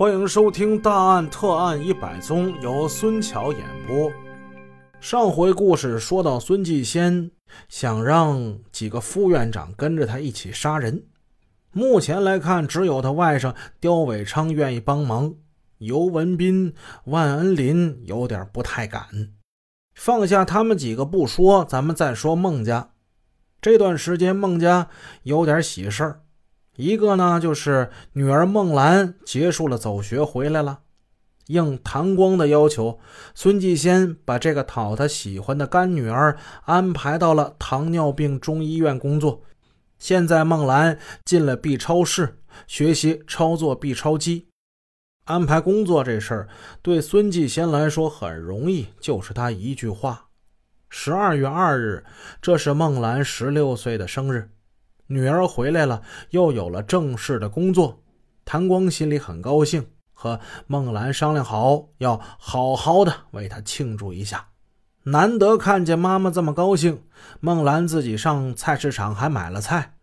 欢迎收听《大案特案一百宗》，由孙桥演播。上回故事说到，孙继先想让几个副院长跟着他一起杀人。目前来看，只有他外甥刁伟昌愿意帮忙，尤文斌、万恩林有点不太敢。放下他们几个不说，咱们再说孟家。这段时间，孟家有点喜事儿。一个呢，就是女儿孟兰结束了走学回来了，应谭光的要求，孙继先把这个讨他喜欢的干女儿安排到了糖尿病中医院工作。现在孟兰进了 B 超室学习操作 B 超机，安排工作这事儿对孙继先来说很容易，就是他一句话。十二月二日，这是孟兰十六岁的生日。女儿回来了，又有了正式的工作，谭光心里很高兴，和孟兰商量好，要好好的为她庆祝一下。难得看见妈妈这么高兴，孟兰自己上菜市场还买了菜。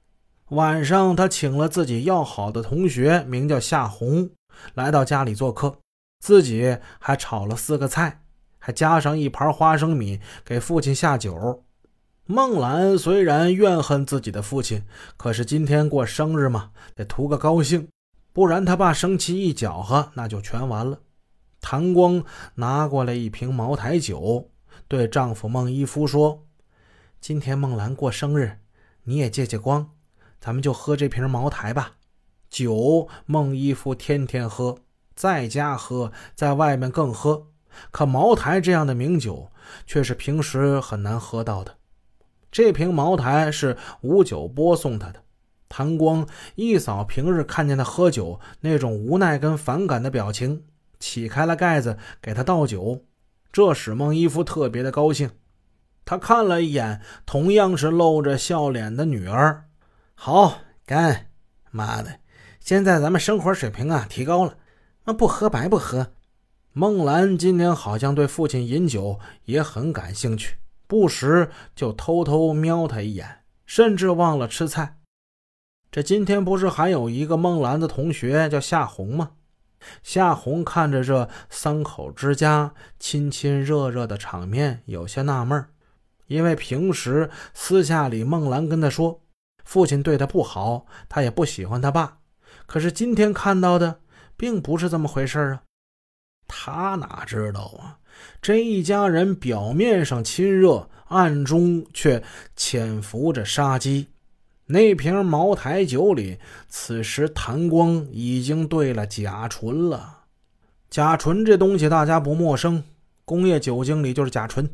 晚上，她请了自己要好的同学，名叫夏红，来到家里做客，自己还炒了四个菜，还加上一盘花生米给父亲下酒。孟兰虽然怨恨自己的父亲，可是今天过生日嘛，得图个高兴，不然他爸生气一搅和，那就全完了。谭光拿过来一瓶茅台酒，对丈夫孟一夫说：“今天孟兰过生日，你也借借光，咱们就喝这瓶茅台吧。酒孟一夫天天喝，在家喝，在外面更喝，可茅台这样的名酒，却是平时很难喝到的。”这瓶茅台是吴九波送他的。谭光一扫平日看见他喝酒那种无奈跟反感的表情，起开了盖子给他倒酒，这使孟一夫特别的高兴。他看了一眼同样是露着笑脸的女儿，好干！妈的，现在咱们生活水平啊提高了，那不喝白不喝。孟兰今天好像对父亲饮酒也很感兴趣。不时就偷偷瞄他一眼，甚至忘了吃菜。这今天不是还有一个孟兰的同学叫夏红吗？夏红看着这三口之家亲亲热热的场面，有些纳闷因为平时私下里孟兰跟他说，父亲对他不好，他也不喜欢他爸。可是今天看到的并不是这么回事啊。他哪知道啊？这一家人表面上亲热，暗中却潜伏着杀机。那瓶茅台酒里，此时谭光已经兑了甲醇了。甲醇这东西大家不陌生，工业酒精里就是甲醇。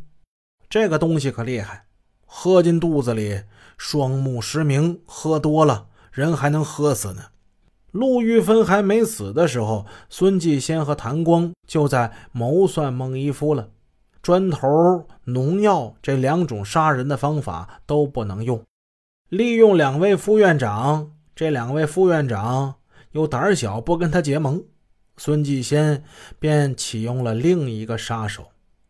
这个东西可厉害，喝进肚子里，双目失明，喝多了人还能喝死呢。陆玉芬还没死的时候，孙继先和谭光就在谋算孟一夫了。砖头、农药这两种杀人的方法都不能用，利用两位副院长。这两位副院长又胆小，不跟他结盟。孙继先便启用了另一个杀手，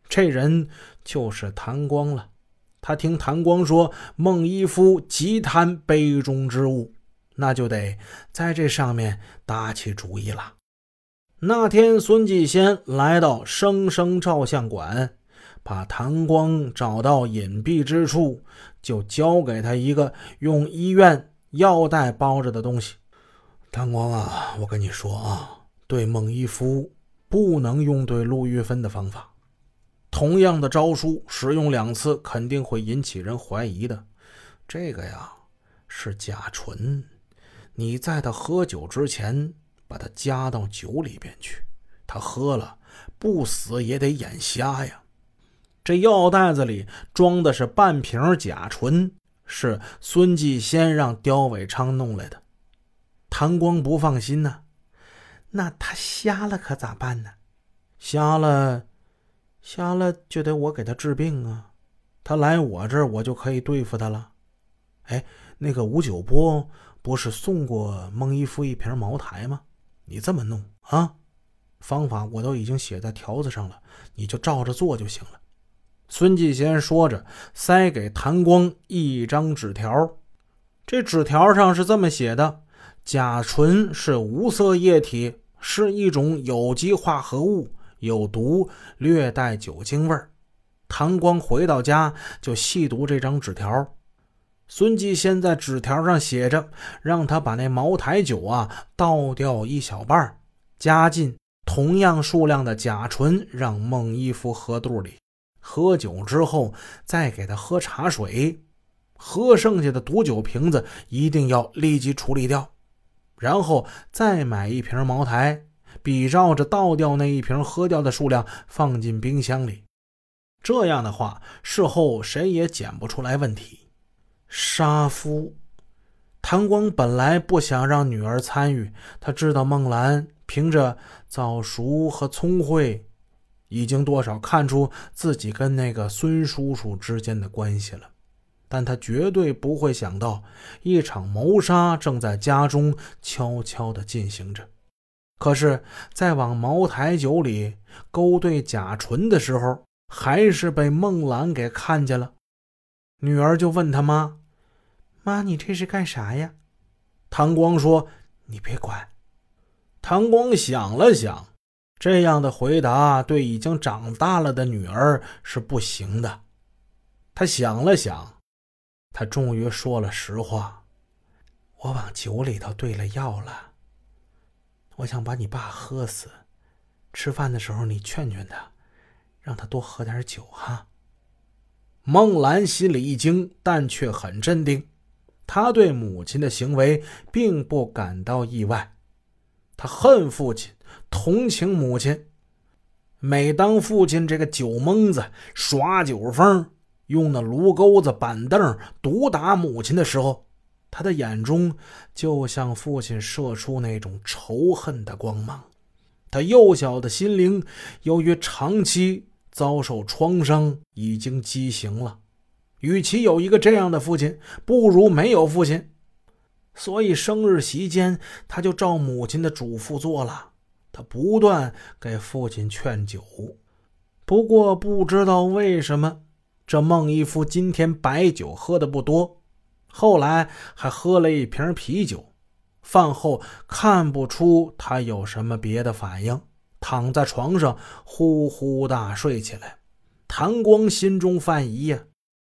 这人就是谭光了。他听谭光说，孟一夫极贪杯中之物。那就得在这上面打起主意了。那天，孙继先来到生生照相馆，把谭光找到隐蔽之处，就交给他一个用医院药袋包着的东西。谭光啊，我跟你说啊，对孟一夫不能用对陆玉芬的方法。同样的招数使用两次，肯定会引起人怀疑的。这个呀，是甲醇。你在他喝酒之前，把他加到酒里边去，他喝了不死也得眼瞎呀。这药袋子里装的是半瓶甲醇，是孙继先让刁伟昌弄来的。谭光不放心呢，那他瞎了可咋办呢？瞎了，瞎了就得我给他治病啊。他来我这儿，我就可以对付他了。哎，那个吴九波。不是送过孟一夫一瓶茅台吗？你这么弄啊？方法我都已经写在条子上了，你就照着做就行了。孙继先说着，塞给谭光一张纸条。这纸条上是这么写的：甲醇是无色液体，是一种有机化合物，有毒，略带酒精味儿。唐光回到家就细读这张纸条。孙继先在纸条上写着，让他把那茅台酒啊倒掉一小半，加进同样数量的甲醇，让孟一夫喝肚里。喝酒之后再给他喝茶水，喝剩下的毒酒瓶子一定要立即处理掉，然后再买一瓶茅台，比照着倒掉那一瓶喝掉的数量放进冰箱里。这样的话，事后谁也检不出来问题。杀夫，谭光本来不想让女儿参与，他知道孟兰凭着早熟和聪慧，已经多少看出自己跟那个孙叔叔之间的关系了，但他绝对不会想到一场谋杀正在家中悄悄地进行着。可是，在往茅台酒里勾兑甲醇的时候，还是被孟兰给看见了，女儿就问他妈：“妈，你这是干啥呀？”唐光说：“你别管。”唐光想了想，这样的回答对已经长大了的女儿是不行的。他想了想，他终于说了实话：“我往酒里头兑了药了，我想把你爸喝死。吃饭的时候你劝劝他。”让他多喝点酒哈。孟兰心里一惊，但却很镇定。他对母亲的行为并不感到意外。他恨父亲，同情母亲。每当父亲这个酒蒙子耍酒疯，用那炉钩子、板凳毒打母亲的时候，他的眼中就像父亲射出那种仇恨的光芒。他幼小的心灵由于长期。遭受创伤已经畸形了，与其有一个这样的父亲，不如没有父亲。所以生日席间，他就照母亲的嘱咐做了。他不断给父亲劝酒，不过不知道为什么，这孟一夫今天白酒喝的不多，后来还喝了一瓶啤酒。饭后看不出他有什么别的反应。躺在床上呼呼大睡起来，谭光心中犯疑呀。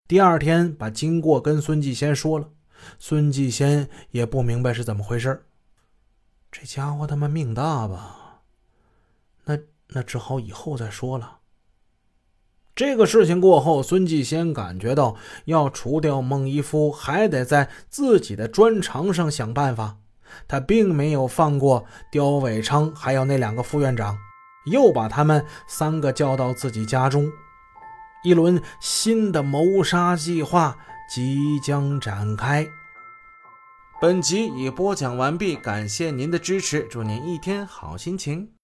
第二天把经过跟孙继先说了，孙继先也不明白是怎么回事这家伙他妈命大吧？那那只好以后再说了。这个事情过后，孙继先感觉到要除掉孟一夫，还得在自己的专长上想办法。他并没有放过刁伟昌，还有那两个副院长，又把他们三个叫到自己家中。一轮新的谋杀计划即将展开。本集已播讲完毕，感谢您的支持，祝您一天好心情。